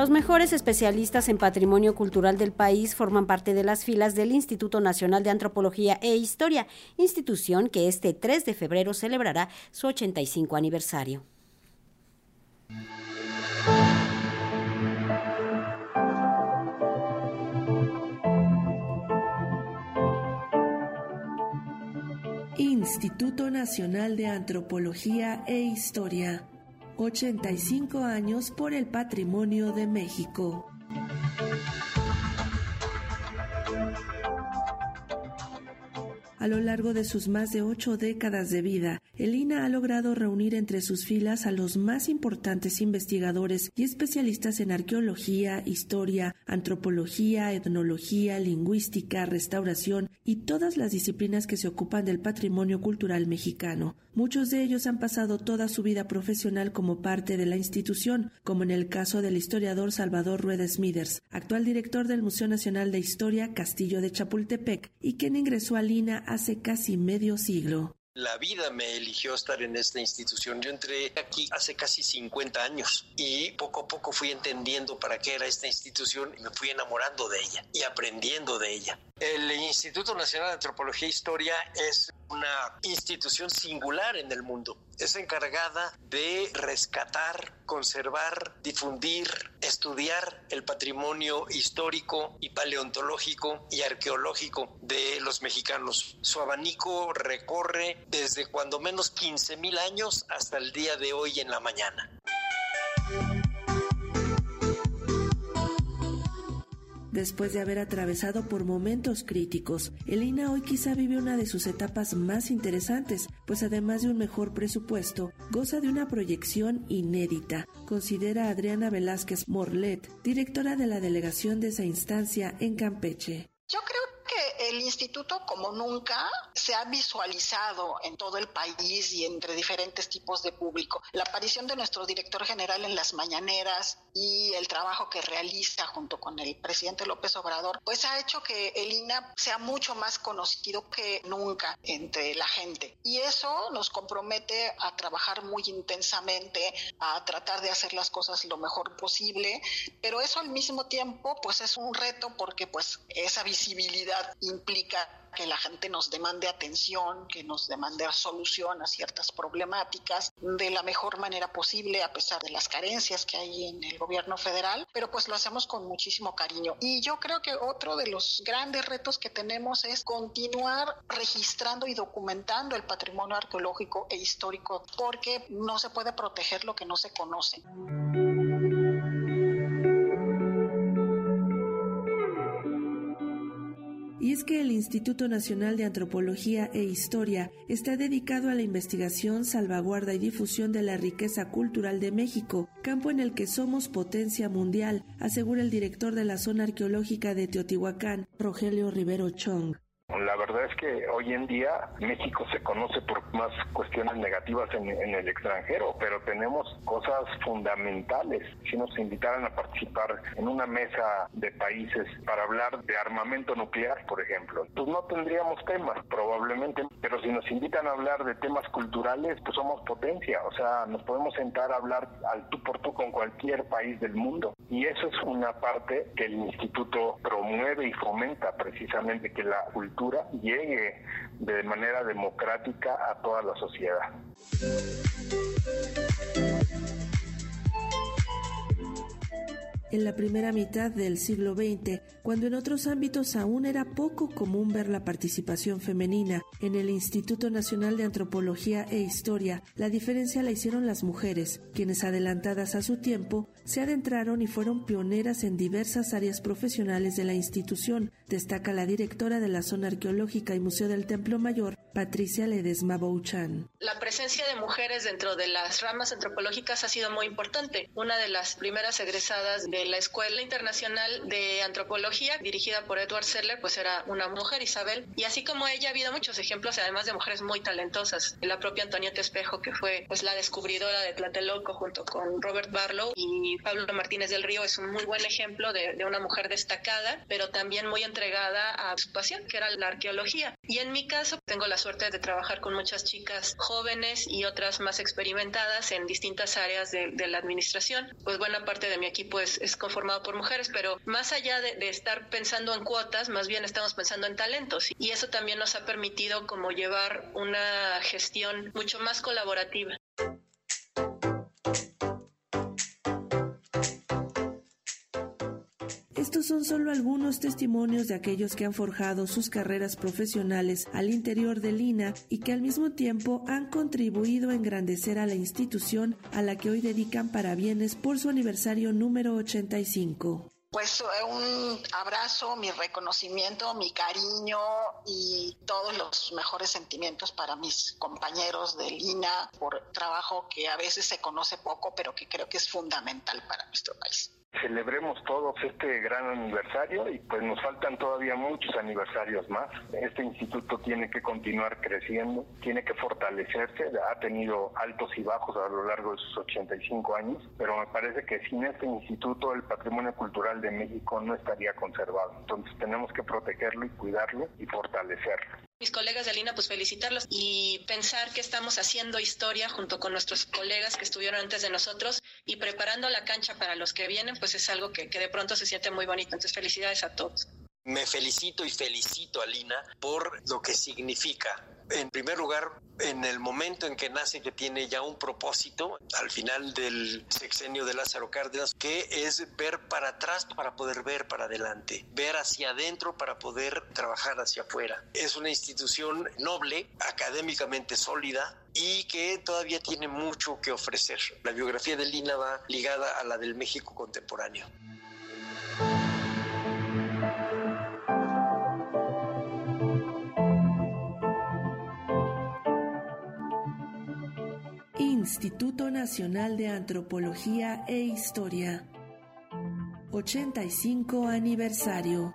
Los mejores especialistas en patrimonio cultural del país forman parte de las filas del Instituto Nacional de Antropología e Historia, institución que este 3 de febrero celebrará su 85 aniversario. Instituto Nacional de Antropología e Historia 85 años por el patrimonio de México. A lo largo de sus más de ocho décadas de vida, el INA ha logrado reunir entre sus filas a los más importantes investigadores y especialistas en arqueología, historia, antropología, etnología, lingüística, restauración y todas las disciplinas que se ocupan del patrimonio cultural mexicano. Muchos de ellos han pasado toda su vida profesional como parte de la institución, como en el caso del historiador Salvador Rueda Smithers, actual director del Museo Nacional de Historia Castillo de Chapultepec, y quien ingresó al INA hace casi medio siglo. La vida me eligió estar en esta institución. Yo entré aquí hace casi 50 años y poco a poco fui entendiendo para qué era esta institución y me fui enamorando de ella y aprendiendo de ella. El Instituto Nacional de Antropología e Historia es una institución singular en el mundo. Es encargada de rescatar, conservar, difundir, estudiar el patrimonio histórico y paleontológico y arqueológico de los mexicanos. Su abanico recorre desde cuando menos 15.000 años hasta el día de hoy en la mañana. Después de haber atravesado por momentos críticos, el INA hoy quizá vive una de sus etapas más interesantes, pues además de un mejor presupuesto, goza de una proyección inédita, considera Adriana Velázquez Morlet, directora de la delegación de esa instancia en Campeche. Yo creo que el instituto, como nunca, se ha visualizado en todo el país y entre diferentes tipos de público. La aparición de nuestro director general en las mañaneras y el trabajo que realiza junto con el presidente López Obrador, pues ha hecho que el INA sea mucho más conocido que nunca entre la gente. Y eso nos compromete a trabajar muy intensamente, a tratar de hacer las cosas lo mejor posible, pero eso al mismo tiempo pues es un reto porque pues esa visibilidad implica que la gente nos demande atención, que nos demande solución a ciertas problemáticas de la mejor manera posible a pesar de las carencias que hay en el gobierno federal, pero pues lo hacemos con muchísimo cariño. Y yo creo que otro de los grandes retos que tenemos es continuar registrando y documentando el patrimonio arqueológico e histórico porque no se puede proteger lo que no se conoce. Es que el Instituto Nacional de Antropología e Historia está dedicado a la investigación, salvaguarda y difusión de la riqueza cultural de México, campo en el que somos potencia mundial, asegura el director de la zona arqueológica de Teotihuacán, Rogelio Rivero Chong. La verdad es que hoy en día México se conoce por más cuestiones negativas en, el extranjero, pero tenemos cosas fundamentales. Si nos invitaran a participar en una mesa de países para hablar de armamento nuclear, por ejemplo, pues no tendríamos temas probablemente, pero si nos invitan a hablar de temas culturales, pues somos potencia, o sea, nos podemos sentar a hablar al tú por tú con cualquier país del mundo. Y eso es una parte que el instituto promueve y fomenta precisamente que la cultura llegue de manera democrática a toda la sociedad. En la primera mitad del siglo XX, cuando en otros ámbitos aún era poco común ver la participación femenina. En el Instituto Nacional de Antropología e Historia, la diferencia la hicieron las mujeres, quienes adelantadas a su tiempo se adentraron y fueron pioneras en diversas áreas profesionales de la institución, destaca la directora de la zona arqueológica y Museo del Templo Mayor, Patricia Ledesma Bouchan. La presencia de mujeres dentro de las ramas antropológicas ha sido muy importante. Una de las primeras egresadas de la Escuela Internacional de Antropología, dirigida por Edward Seller, pues era una mujer, Isabel. Y así como ella, ha habido muchos ejemplos, además de mujeres muy talentosas. La propia Antonieta Espejo, que fue pues la descubridora de Tlatelolco junto con Robert Barlow. Y Pablo Martínez del Río es un muy buen ejemplo de, de una mujer destacada, pero también muy entregada a su pasión, que era la arqueología. Y en mi caso, tengo la suerte de trabajar con muchas chicas jóvenes y otras más experimentadas en distintas áreas de, de la administración. Pues buena parte de mi equipo es es conformado por mujeres, pero más allá de, de estar pensando en cuotas, más bien estamos pensando en talentos y eso también nos ha permitido como llevar una gestión mucho más colaborativa. Son solo algunos testimonios de aquellos que han forjado sus carreras profesionales al interior del INA y que al mismo tiempo han contribuido a engrandecer a la institución a la que hoy dedican parabienes por su aniversario número 85. Pues eh, un abrazo, mi reconocimiento, mi cariño y todos los mejores sentimientos para mis compañeros del INA por trabajo que a veces se conoce poco, pero que creo que es fundamental para nuestro país celebremos todos este gran aniversario y pues nos faltan todavía muchos aniversarios más. Este instituto tiene que continuar creciendo, tiene que fortalecerse, ha tenido altos y bajos a lo largo de sus 85 años, pero me parece que sin este instituto el patrimonio cultural de México no estaría conservado. Entonces tenemos que protegerlo y cuidarlo y fortalecerlo mis colegas de Lina, pues felicitarlos y pensar que estamos haciendo historia junto con nuestros colegas que estuvieron antes de nosotros y preparando la cancha para los que vienen, pues es algo que, que de pronto se siente muy bonito. Entonces, felicidades a todos. Me felicito y felicito a Lina por lo que significa en primer lugar, en el momento en que nace, que tiene ya un propósito, al final del sexenio de Lázaro Cárdenas, que es ver para atrás para poder ver para adelante, ver hacia adentro para poder trabajar hacia afuera. Es una institución noble, académicamente sólida, y que todavía tiene mucho que ofrecer. La biografía de Lina va ligada a la del México contemporáneo. Instituto Nacional de Antropología e Historia. 85 aniversario.